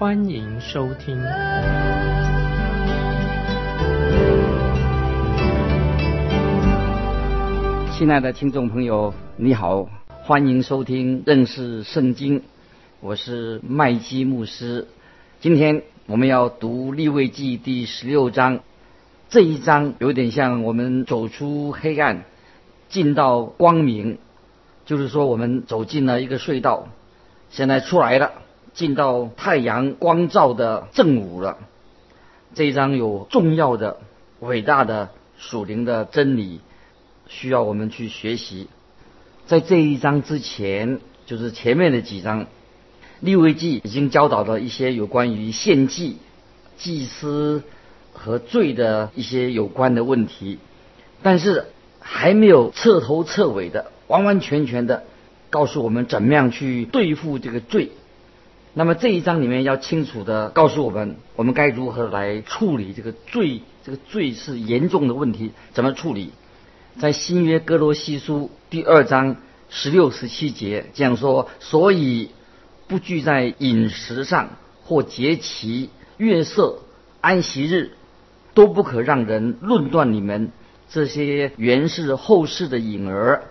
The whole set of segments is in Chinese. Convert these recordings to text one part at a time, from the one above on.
欢迎收听。亲爱的听众朋友，你好，欢迎收听认识圣经，我是麦基牧师。今天我们要读立位记第十六章，这一章有点像我们走出黑暗，进到光明，就是说我们走进了一个隧道，现在出来了，进到太阳光照的正午了。这一章有重要的、伟大的属灵的真理。需要我们去学习，在这一章之前，就是前面的几章，利未记已经教导了一些有关于献祭、祭司和罪的一些有关的问题，但是还没有彻头彻尾的、完完全全的告诉我们怎么样去对付这个罪。那么这一章里面要清楚的告诉我们，我们该如何来处理这个罪，这个罪是严重的问题，怎么处理？在新约哥罗西书第二章十六十七节这样说：所以不拘在饮食上，或节期、月色、安息日，都不可让人论断你们这些原是后世的影儿。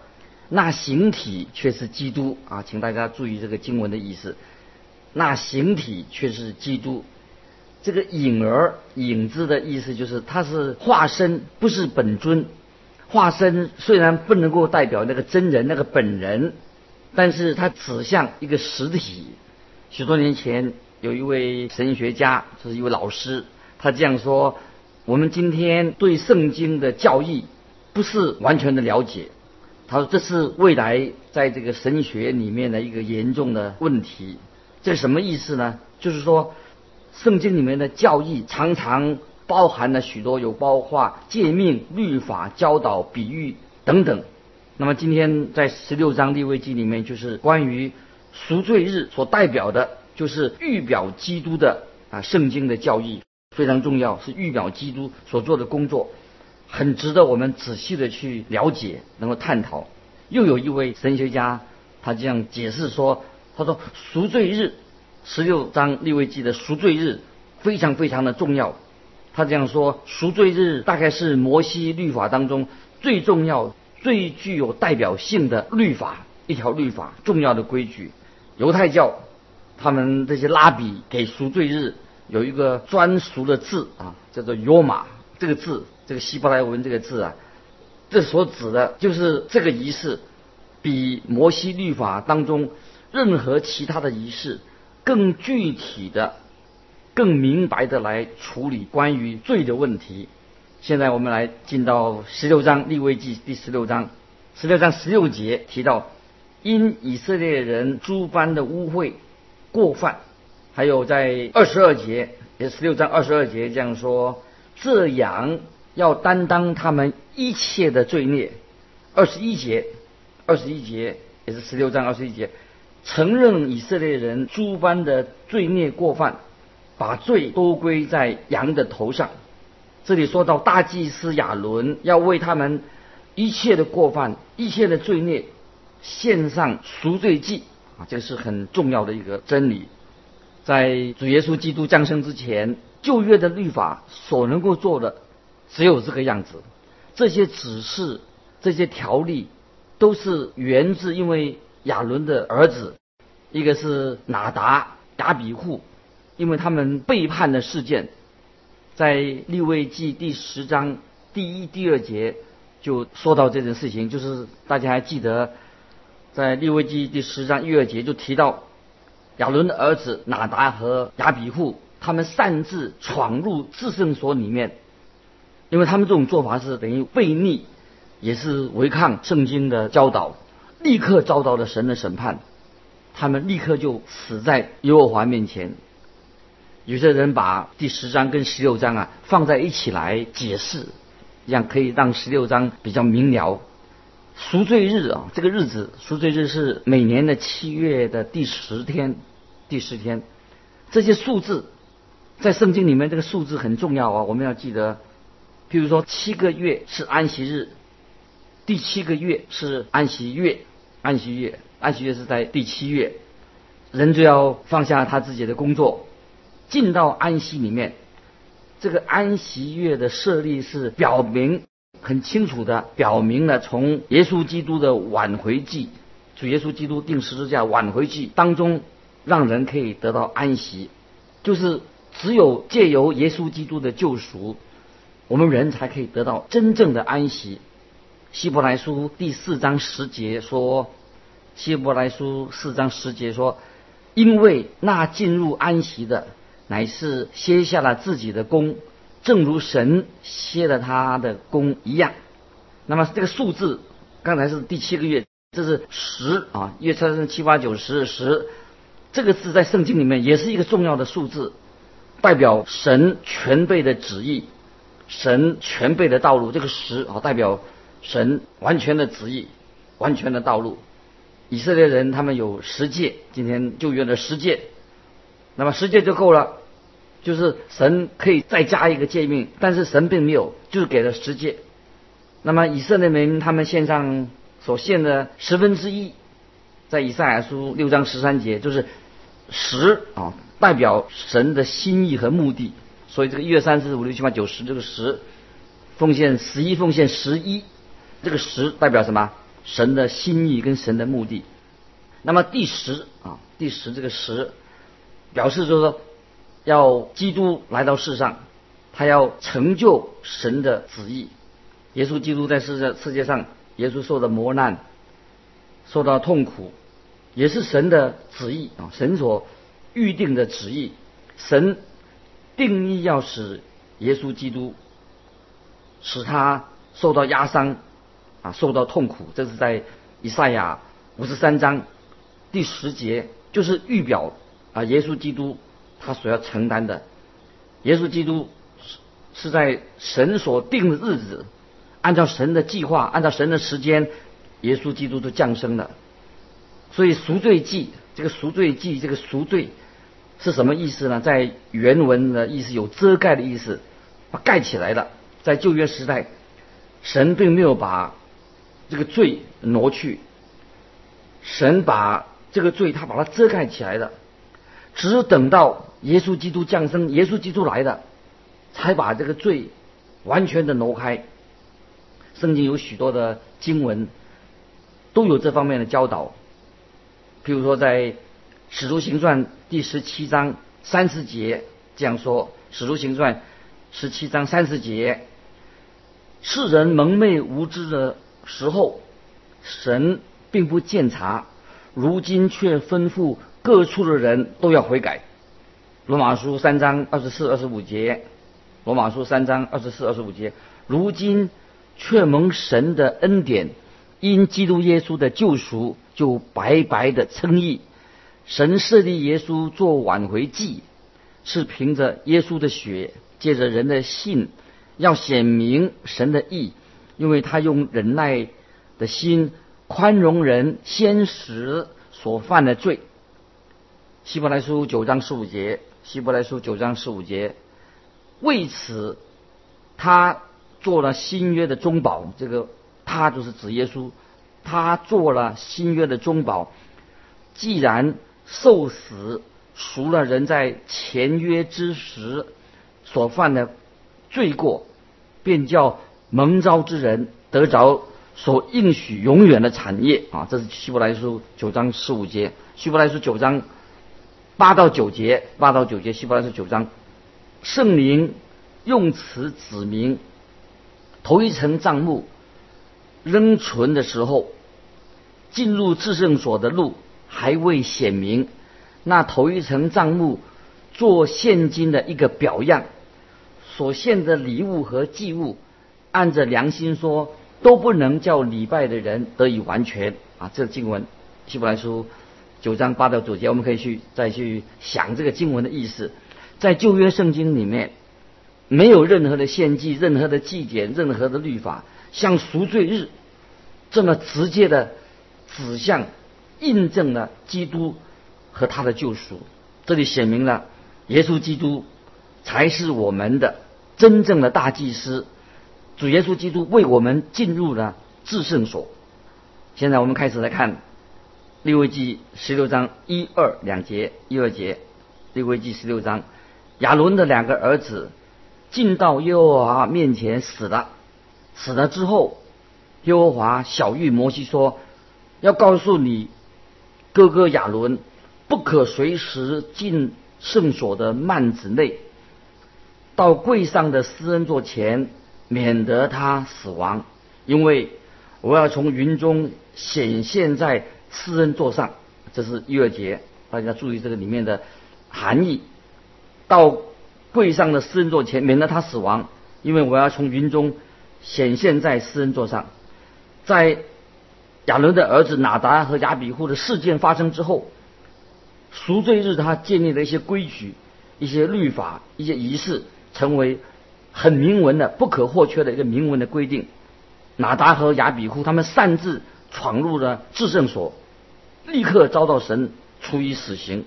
那形体却是基督啊！请大家注意这个经文的意思。那形体却是基督。这个影儿、影子的意思就是它是化身，不是本尊。化身虽然不能够代表那个真人那个本人，但是它指向一个实体。许多年前有一位神学家，就是一位老师，他这样说：我们今天对圣经的教义不是完全的了解。他说这是未来在这个神学里面的一个严重的问题。这什么意思呢？就是说圣经里面的教义常常。包含了许多有包括诫命、律法、教导、比喻等等。那么今天在十六章立位记里面，就是关于赎罪日所代表的，就是预表基督的啊圣经的教义非常重要，是预表基督所做的工作，很值得我们仔细的去了解，能够探讨。又有一位神学家，他这样解释说：“他说赎罪日，十六章立位记的赎罪日非常非常的重要。”他这样说：赎罪日大概是摩西律法当中最重要、最具有代表性的律法，一条律法，重要的规矩。犹太教他们这些拉比给赎罪日有一个专属的字啊，叫做约玛。这个字，这个希伯来文这个字啊，这所指的就是这个仪式，比摩西律法当中任何其他的仪式更具体的。更明白的来处理关于罪的问题。现在我们来进到十六章立位记第十六章，十六章十六节提到，因以色列人诸般的污秽过犯，还有在二十二节，也十六章二十二节这样说，这样要担当他们一切的罪孽。二十一节，二十一节也是十六章二十一节，承认以色列人诸般的罪孽过犯。把罪都归在羊的头上。这里说到大祭司亚伦要为他们一切的过犯、一切的罪孽献上赎罪祭啊，这是很重要的一个真理。在主耶稣基督降生之前，旧约的律法所能够做的只有这个样子。这些指示、这些条例都是源自因为亚伦的儿子，一个是拿达、雅比户。因为他们背叛的事件，在利未记第十章第一、第二节就说到这件事情，就是大家还记得，在利未记第十章一二节就提到亚伦的儿子拿达和雅比户，他们擅自闯入至圣所里面，因为他们这种做法是等于悖逆，也是违抗圣经的教导，立刻遭到了神的审判，他们立刻就死在耶和华面前。有些人把第十章跟十六章啊放在一起来解释，这样可以让十六章比较明了。赎罪日啊，这个日子赎罪日是每年的七月的第十天，第十天。这些数字在圣经里面，这个数字很重要啊，我们要记得。譬如说，七个月是安息日，第七个月是安息月，安息月，安息月是在第七月，人就要放下他自己的工作，进到安息里面。这个安息月的设立是表明。很清楚的表明了，从耶稣基督的挽回记，主耶稣基督定十字架挽回记当中，让人可以得到安息，就是只有借由耶稣基督的救赎，我们人才可以得到真正的安息。希伯来书第四章十节说，希伯来书四章十节说，因为那进入安息的，乃是歇下了自己的功。正如神歇了他的功一样，那么这个数字刚才是第七个月，这是十啊，月车是七八九十十，这个字在圣经里面也是一个重要的数字，代表神全备的旨意，神全备的道路。这个十啊，代表神完全的旨意，完全的道路。以色列人他们有十诫，今天就约了十诫，那么十诫就够了。就是神可以再加一个诫命，但是神并没有，就是给了十诫。那么以色列人他们献上所献的十分之一，在以赛亚书六章十三节，就是十啊，代表神的心意和目的。所以这个一月三四五六七八九十这个十，奉献十一奉献十一，这个十代表什么？神的心意跟神的目的。那么第十啊，第十这个十，表示就是说。要基督来到世上，他要成就神的旨意。耶稣基督在世界世界上，耶稣受的磨难，受到痛苦，也是神的旨意啊！神所预定的旨意，神定义要使耶稣基督使他受到压伤啊，受到痛苦。这是在以赛亚五十三章第十节，就是预表啊，耶稣基督。他所要承担的，耶稣基督是是在神所定的日子，按照神的计划，按照神的时间，耶稣基督都降生了。所以赎罪祭，这个赎罪祭，这个赎罪是什么意思呢？在原文的意思有遮盖的意思，把盖起来了。在旧约时代，神并没有把这个罪挪去，神把这个罪他把它遮盖起来了，只等到。耶稣基督降生，耶稣基督来的，才把这个罪完全的挪开。圣经有许多的经文都有这方面的教导，譬如说在《使徒行传》第十七章三十节这样说，《使徒行传》十七章三十节：世人蒙昧无知的时候，神并不见察；如今却吩咐各处的人都要悔改。罗马书三章二十四、二十五节，罗马书三章二十四、二十五节，如今却蒙神的恩典，因基督耶稣的救赎，就白白的称义。神设立耶稣做挽回祭，是凭着耶稣的血，借着人的信，要显明神的义，因为他用忍耐的心宽容人先时所犯的罪。希伯来书九章十五节。希伯来书九章十五节，为此，他做了新约的中保。这个他就是指耶稣，他做了新约的中保。既然受死赎了人在前约之时所犯的罪过，便叫蒙召之人得着所应许永远的产业啊！这是希伯来书九章十五节。希伯来书九章。八到九节，八到九节，希伯来书九章，圣灵用词指明头一层帐目仍存的时候，进入至圣所的路还未显明。那头一层帐目做现今的一个表样，所献的礼物和祭物，按着良心说，都不能叫礼拜的人得以完全啊！这经文，希伯来书。九章八到九节，我们可以去再去想这个经文的意思。在旧约圣经里面，没有任何的献祭、任何的祭典、任何的律法，像赎罪日这么直接的指向、印证了基督和他的救赎。这里写明了，耶稣基督才是我们的真正的大祭司。主耶稣基督为我们进入了至圣所。现在我们开始来看利未记十六章一二两节，一二节，利未记十六章，亚伦的两个儿子进到耶和华面前死了，死了之后，耶和华小谕摩西说，要告诉你哥哥亚伦，不可随时进圣所的幔子内，到柜上的施恩座前。免得他死亡，因为我要从云中显现在施恩座上，这是一二节，大家注意这个里面的含义。到柜上的施恩座前，免得他死亡，因为我要从云中显现在施恩座上。在亚伦的儿子拿达和亚比户的事件发生之后，赎罪日他建立了一些规矩、一些律法、一些仪式，成为。很明文的、不可或缺的一个明文的规定，拿达和亚比库他们擅自闯入了制圣所，立刻遭到神处以死刑。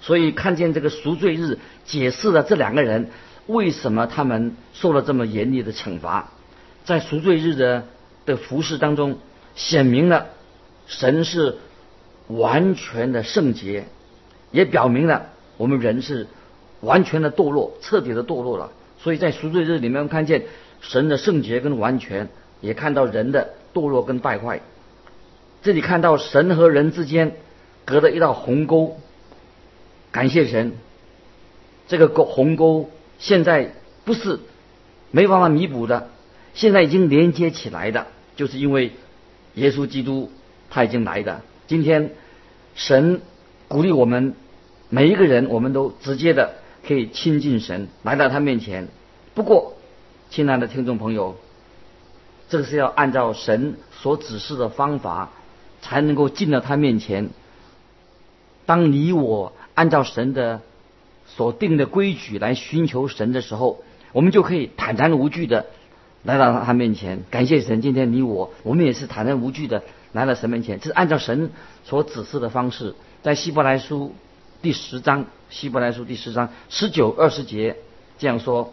所以看见这个赎罪日，解释了这两个人为什么他们受了这么严厉的惩罚。在赎罪日的的服饰当中，显明了神是完全的圣洁，也表明了我们人是完全的堕落、彻底的堕落了。所以在赎罪日里面，看见神的圣洁跟完全，也看到人的堕落跟败坏。这里看到神和人之间隔了一道鸿沟，感谢神，这个沟鸿沟现在不是没办法弥补的，现在已经连接起来的，就是因为耶稣基督他已经来的。今天神鼓励我们每一个人，我们都直接的。可以亲近神，来到他面前。不过，亲爱的听众朋友，这个是要按照神所指示的方法，才能够进到他面前。当你我按照神的所定的规矩来寻求神的时候，我们就可以坦然无惧的来到他面前。感谢神，今天你我我们也是坦然无惧的来到神面前，这是按照神所指示的方式，在希伯来书。第十章，希伯来书第十章十九二十节这样说：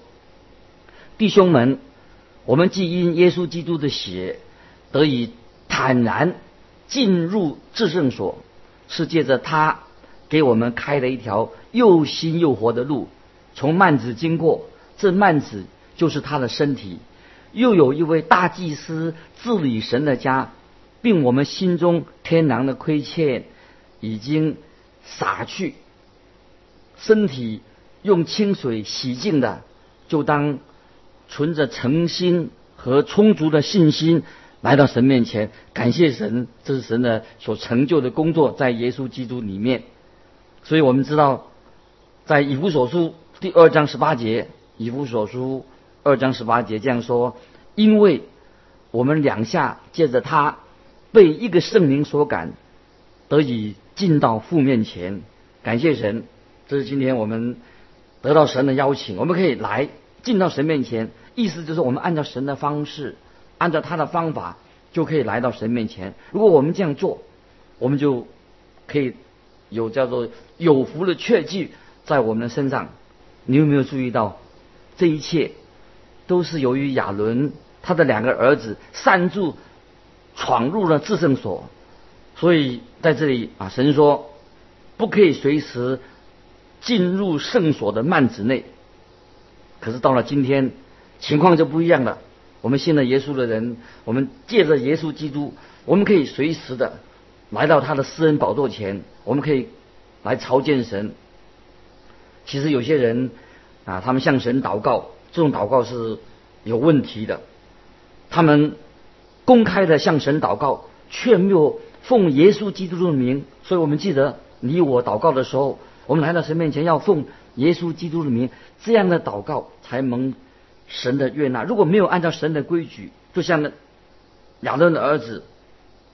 弟兄们，我们既因耶稣基督的血得以坦然进入至圣所，是借着他给我们开了一条又新又活的路，从幔子经过，这幔子就是他的身体。又有一位大祭司治理神的家，并我们心中天然的亏欠已经。洒去，身体用清水洗净的，就当存着诚心和充足的信心来到神面前，感谢神，这是神的所成就的工作，在耶稣基督里面。所以我们知道，在以弗所书第二章十八节，以弗所书二章十八节这样说：因为我们两下借着他被一个圣灵所感，得以。进到父面前，感谢神，这是今天我们得到神的邀请，我们可以来进到神面前。意思就是我们按照神的方式，按照他的方法，就可以来到神面前。如果我们这样做，我们就可以有叫做有福的确据在我们的身上。你有没有注意到，这一切都是由于亚伦他的两个儿子擅自闯入了至圣所。所以在这里啊，神说不可以随时进入圣所的幔子内。可是到了今天，情况就不一样了。我们信了耶稣的人，我们借着耶稣基督，我们可以随时的来到他的私人宝座前，我们可以来朝见神。其实有些人啊，他们向神祷告，这种祷告是有问题的。他们公开的向神祷告，却没有。奉耶稣基督的名，所以我们记得你我祷告的时候，我们来到神面前要奉耶稣基督的名，这样的祷告才蒙神的悦纳。如果没有按照神的规矩，就像那亚伦的儿子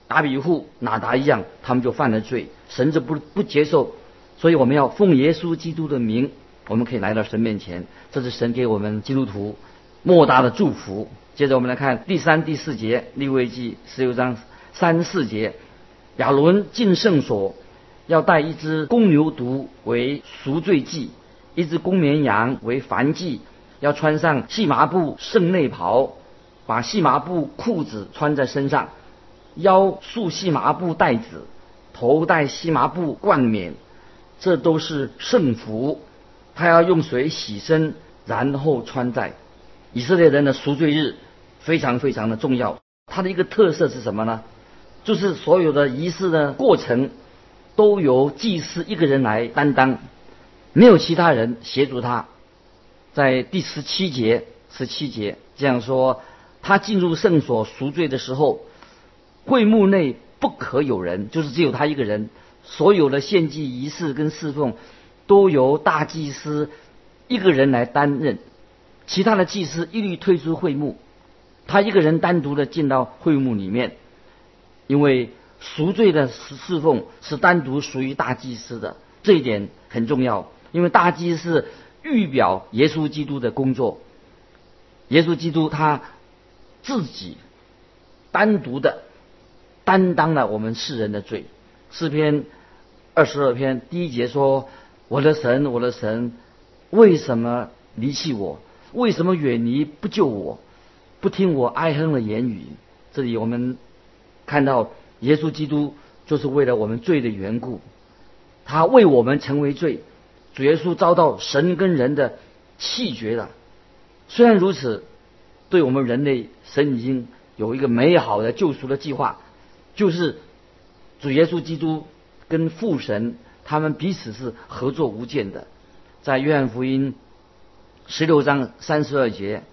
达比户拿达一样，他们就犯了罪，神就不不接受。所以我们要奉耶稣基督的名我们可以来到神面前，这是神给我们基督徒莫大的祝福。接着我们来看第三、第四节，利未记十六章三四节，亚伦进圣所，要带一只公牛犊为赎罪祭，一只公绵羊为燔祭，要穿上细麻布圣内袍，把细麻布裤子穿在身上，腰束细麻布带子，头戴细麻布冠冕。这都是圣服，他要用水洗身，然后穿戴。以色列人的赎罪日非常非常的重要，它的一个特色是什么呢？就是所有的仪式的过程都由祭司一个人来担当，没有其他人协助他。在第十七节，十七节这样说：他进入圣所赎罪的时候，会幕内不可有人，就是只有他一个人。所有的献祭仪式跟侍奉，都由大祭司一个人来担任，其他的祭司一律退出会幕，他一个人单独的进到会幕里面，因为赎罪的侍奉是单独属于大祭司的，这一点很重要，因为大祭司预表耶稣基督的工作，耶稣基督他自己单独的担当了我们世人的罪，诗篇。二十二篇第一节说：“我的神，我的神，为什么离弃我？为什么远离不救我？不听我哀哼的言语？”这里我们看到耶稣基督就是为了我们罪的缘故，他为我们成为罪。主耶稣遭到神跟人的弃绝了。虽然如此，对我们人类，神已经有一个美好的救赎的计划，就是主耶稣基督。跟父神他们彼此是合作无间的，在约翰福音十六章三十二节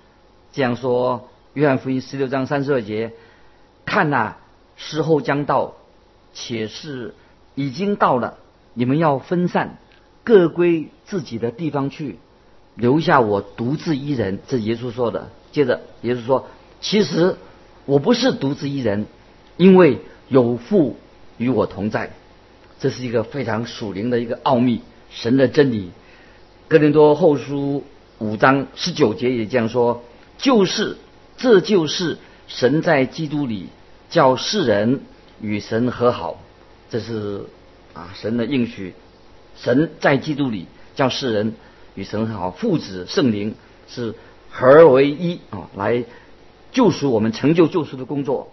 这样说：约翰福音十六章三十二节，看呐，时候将到，且是已经到了，你们要分散，各归自己的地方去，留下我独自一人。这耶稣说的。接着耶稣说：其实我不是独自一人，因为有父与我同在。这是一个非常属灵的一个奥秘，神的真理。哥林多后书五章十九节也这样说：就是，这就是神在基督里叫世人与神和好。这是啊，神的应许。神在基督里叫世人与神和好，父子圣灵是合而为一啊，来救赎我们，成就救赎的工作。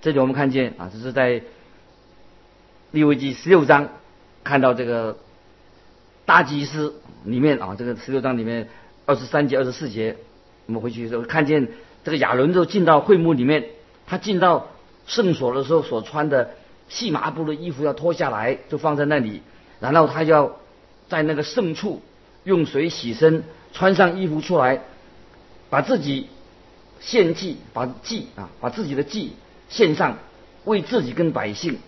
这里我们看见啊，这是在。利未记十六章，看到这个大祭司里面啊，这个十六章里面二十三节、二十四节，我们回去的时候看见这个亚伦就进到会幕里面，他进到圣所的时候所穿的细麻布的衣服要脱下来，就放在那里，然后他要在那个圣处用水洗身，穿上衣服出来，把自己献祭，把祭啊，把自己的祭献上，为自己跟百姓。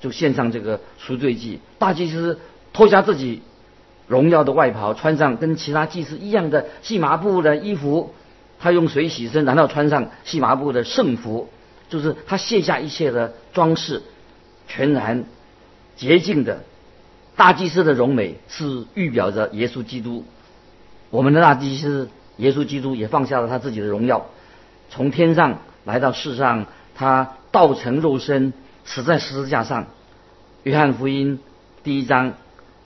就献上这个赎罪祭，大祭司脱下自己荣耀的外袍，穿上跟其他祭司一样的细麻布的衣服，他用水洗身，然后穿上细麻布的圣服，就是他卸下一切的装饰，全然洁净的。大祭司的荣美是预表着耶稣基督，我们的大祭司耶稣基督也放下了他自己的荣耀，从天上来到世上，他道成肉身。死在十字架上，《约翰福音》第一章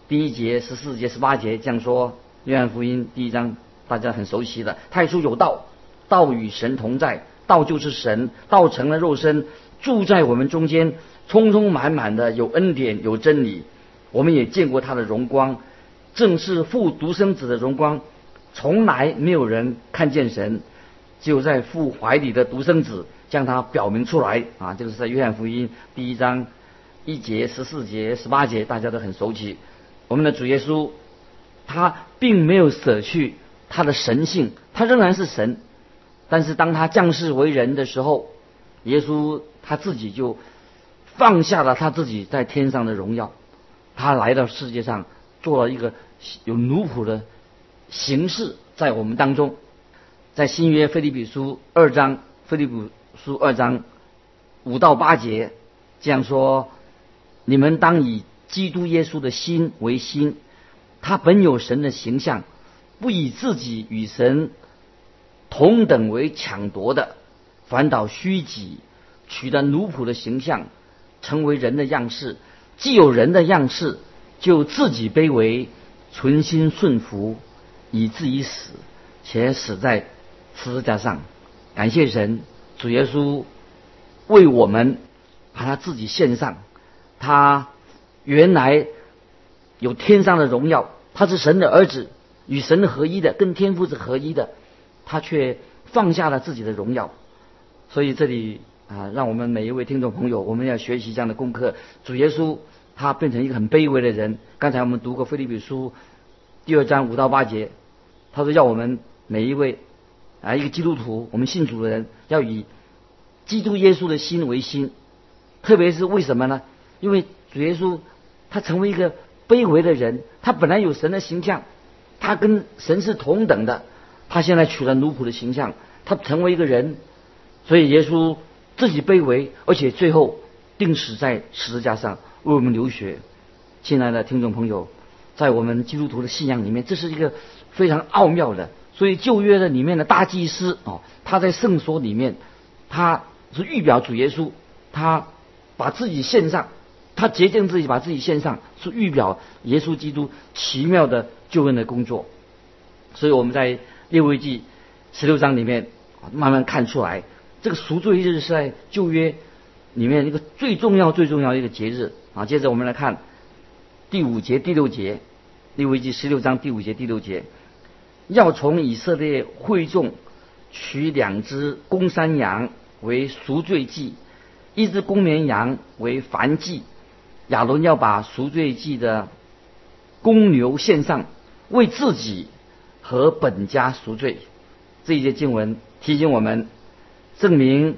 第一节、十四节、十八节这样说。《约翰福音》第一章大家很熟悉的，太初有道，道与神同在，道就是神，道成了肉身，住在我们中间，充充满满的有恩典有真理。我们也见过他的荣光，正是父独生子的荣光。从来没有人看见神，只有在父怀里的独生子。将他表明出来啊！这个是在约翰福音第一章一节、十四节、十八节，大家都很熟悉。我们的主耶稣，他并没有舍去他的神性，他仍然是神。但是当他降世为人的时候，耶稣他自己就放下了他自己在天上的荣耀，他来到世界上做了一个有奴仆的形式，在我们当中，在新约腓利比书二章腓立比。书二章五到八节这样说：你们当以基督耶稣的心为心，他本有神的形象，不以自己与神同等为抢夺的，反倒虚己，取得奴仆的形象，成为人的样式。既有人的样式，就自己卑微，存心顺服，以至于死，且死在十字架上。感谢神，主耶稣为我们把他自己献上。他原来有天上的荣耀，他是神的儿子，与神合一的，跟天父是合一的。他却放下了自己的荣耀。所以这里。啊，让我们每一位听众朋友，我们要学习这样的功课。主耶稣他变成一个很卑微的人。刚才我们读过《菲利比书》第二章五到八节，他说要我们每一位啊，一个基督徒，我们信主的人，要以基督耶稣的心为心。特别是为什么呢？因为主耶稣他成为一个卑微的人，他本来有神的形象，他跟神是同等的，他现在取了奴仆的形象，他成为一个人，所以耶稣。自己卑微，而且最后定死在十字架上为我们流血。亲爱的听众朋友，在我们基督徒的信仰里面，这是一个非常奥妙的。所以旧约的里面的大祭司哦，他在圣所里面，他是预表主耶稣，他把自己献上，他洁净自己，把自己献上，是预表耶稣基督奇妙的救恩的工作。所以我们在列位记十六章里面慢慢看出来。这个赎罪日是在旧约里面一个最重要、最重要的一个节日啊。接着我们来看第五节、第六节，列位记十六章第五节、第六节，要从以色列会众取两只公山羊为赎罪祭，一只公绵羊为燔祭。亚伦要把赎罪祭的公牛献上，为自己和本家赎罪。这一节经文提醒我们。证明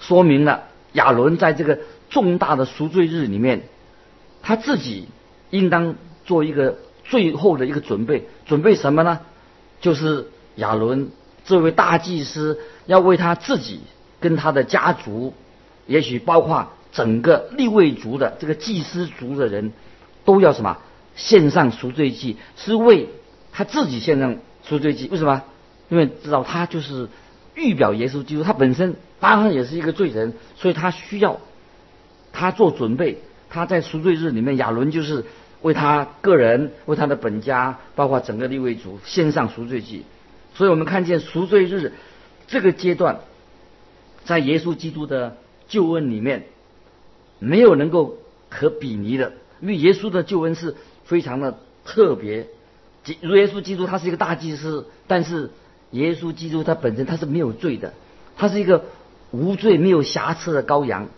说明了亚伦在这个重大的赎罪日里面，他自己应当做一个最后的一个准备。准备什么呢？就是亚伦这位大祭司要为他自己跟他的家族，也许包括整个立位族的这个祭司族的人，都要什么献上赎罪祭，是为他自己献上赎罪祭。为什么？因为知道他就是。预表耶稣基督，他本身当然也是一个罪人，所以他需要他做准备。他在赎罪日里面，亚伦就是为他个人、为他的本家，包括整个立位族献上赎罪祭。所以我们看见赎罪日这个阶段，在耶稣基督的救恩里面，没有能够可比拟的，因为耶稣的救恩是非常的特别。如耶稣基督他是一个大祭司，但是。耶稣基督他本身他是没有罪的，他是一个无罪没有瑕疵的羔羊。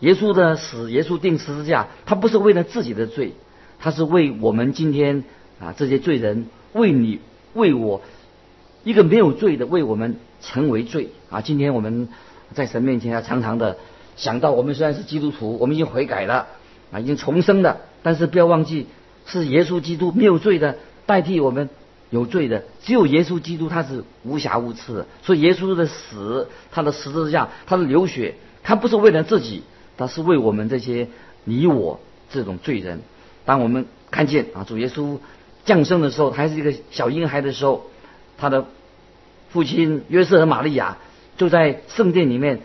耶稣的死，耶稣定十字架，他不是为了自己的罪，他是为我们今天啊这些罪人，为你为我一个没有罪的，为我们成为罪啊。今天我们在神面前要常常的想到，我们虽然是基督徒，我们已经悔改了啊，已经重生了，但是不要忘记是耶稣基督没有罪的代替我们。有罪的只有耶稣基督，他是无瑕无疵的。所以耶稣的死，他的十字架，他的流血，他不是为了自己，他是为我们这些你我这种罪人。当我们看见啊，主耶稣降生的时候，还是一个小婴孩的时候，他的父亲约瑟和玛利亚就在圣殿里面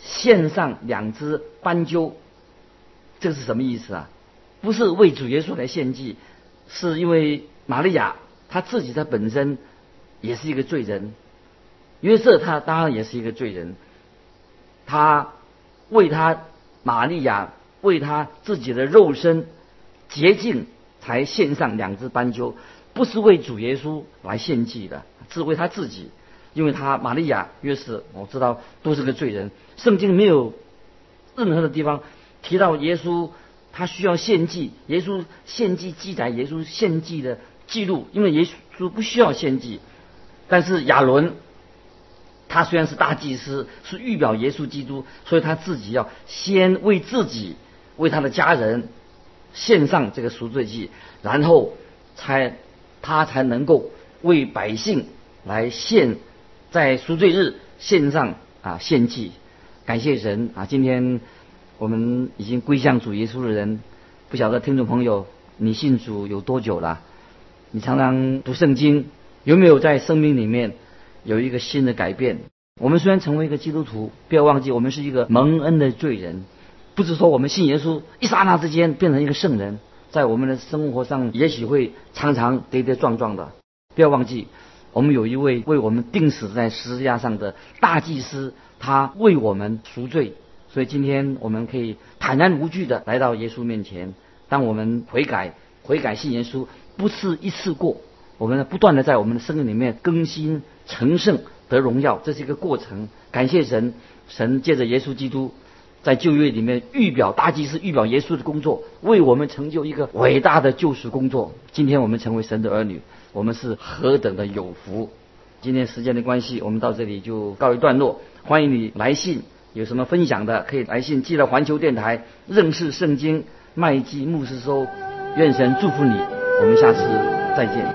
献上两只斑鸠。这是什么意思啊？不是为主耶稣来献祭，是因为玛利亚。他自己他本身也是一个罪人，约瑟他当然也是一个罪人，他为他玛利亚为他自己的肉身洁净才献上两只斑鸠，不是为主耶稣来献祭的，是为他自己，因为他玛利亚约瑟我知道都是个罪人，圣经没有任何的地方提到耶稣他需要献祭，耶稣献祭记载耶稣献祭的。记录，因为耶稣不需要献祭，但是亚伦，他虽然是大祭司，是预表耶稣基督，所以他自己要先为自己、为他的家人献上这个赎罪祭，然后才他才能够为百姓来献，在赎罪日献上啊献祭，感谢神啊！今天我们已经归向主耶稣的人，不晓得听众朋友你信主有多久了？你常常读圣经，有没有在生命里面有一个新的改变？我们虽然成为一个基督徒，不要忘记我们是一个蒙恩的罪人，不是说我们信耶稣一刹那之间变成一个圣人，在我们的生活上也许会常常跌跌撞撞的。不要忘记，我们有一位为我们钉死在十字架上的大祭司，他为我们赎罪。所以今天我们可以坦然无惧的来到耶稣面前。当我们悔改、悔改信耶稣。不是一次过，我们不断的在我们的生命里面更新成圣得荣耀，这是一个过程。感谢神，神借着耶稣基督在旧约里面预表大祭司预表耶稣的工作，为我们成就一个伟大的救赎工作。今天我们成为神的儿女，我们是何等的有福！今天时间的关系，我们到这里就告一段落。欢迎你来信，有什么分享的可以来信寄到环球电台认识圣经麦基牧师收。愿神祝福你。我们下次再见。